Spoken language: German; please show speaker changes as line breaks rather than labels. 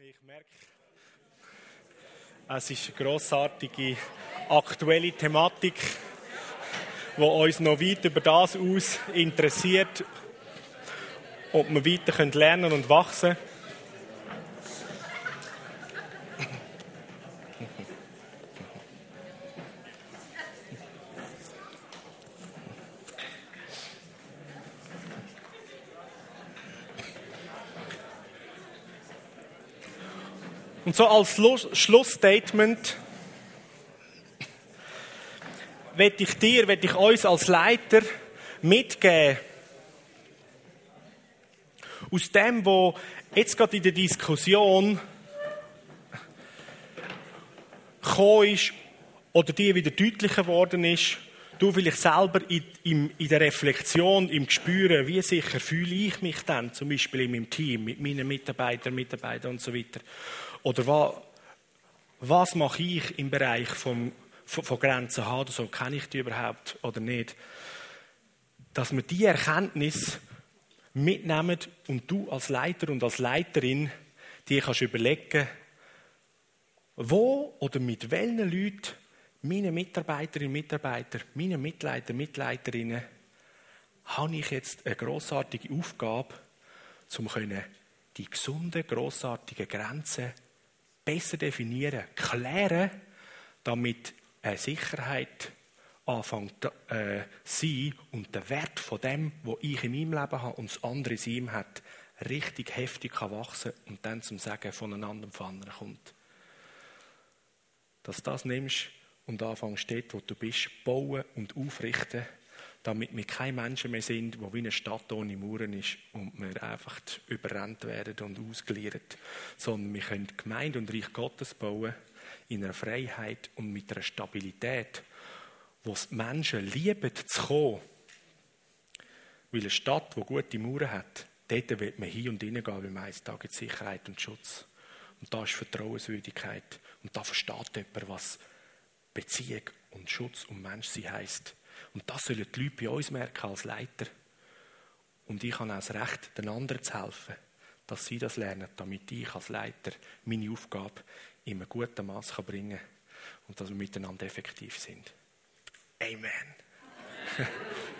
Ich merke, es ist eine grossartige aktuelle Thematik, die uns noch weit über das aus interessiert, ob wir weiter lernen und wachsen können. Und so als Schlussstatement werde ich dir, werde ich uns als Leiter mitgeben, aus dem, wo jetzt gerade in der Diskussion gekommen ist oder dir wieder deutlicher geworden ist, du vielleicht selber in, in, der Reflexion, im Gespüren, wie sicher fühle ich mich dann, zum Beispiel in meinem Team, mit meinen Mitarbeitern, Mitarbeitern und so weiter. Oder was, was mache ich im Bereich vom, von, von Grenzen haben, so kenne ich die überhaupt oder nicht? Dass wir diese Erkenntnis mitnehmen und du als Leiter und als Leiterin dir kannst überlegen, wo oder mit welchen Leuten meine Mitarbeiterinnen und Mitarbeiter, meine Mitleiter, Mitleiterinnen, habe ich jetzt eine großartige Aufgabe, um die gesunden, großartigen Grenzen besser definieren, klären, damit eine Sicherheit anfängt äh, sein und der Wert von dem, was ich in meinem Leben habe und das andere in ihm hat, richtig heftig kann wachsen und dann zum Sagen voneinander von anderen kommt. Dass das nimmst und anfängst dort, wo du bist, bauen und aufrichten, damit wir keine Menschen mehr sind, die wie eine Stadt ohne Mauern ist und wir einfach überrannt werden und ausgeliefert, sondern wir können Gemeinde und Reich Gottes bauen in einer Freiheit und mit einer Stabilität, wo es Menschen lieben zu kommen. Weil eine Stadt, die gute Mauern hat, dort wird man hin und hinein gehen, weil man eines Tages Sicherheit und Schutz. Und da ist Vertrauenswürdigkeit. Und da versteht jemand, was Beziehung und Schutz und Menschsein heisst. Und das sollen die Leute bei uns merken als Leiter. Und ich habe auch das Recht, den anderen zu helfen, dass sie das lernen, damit ich als Leiter meine Aufgabe in einem guten Maß bringen kann und dass wir miteinander effektiv sind. Amen.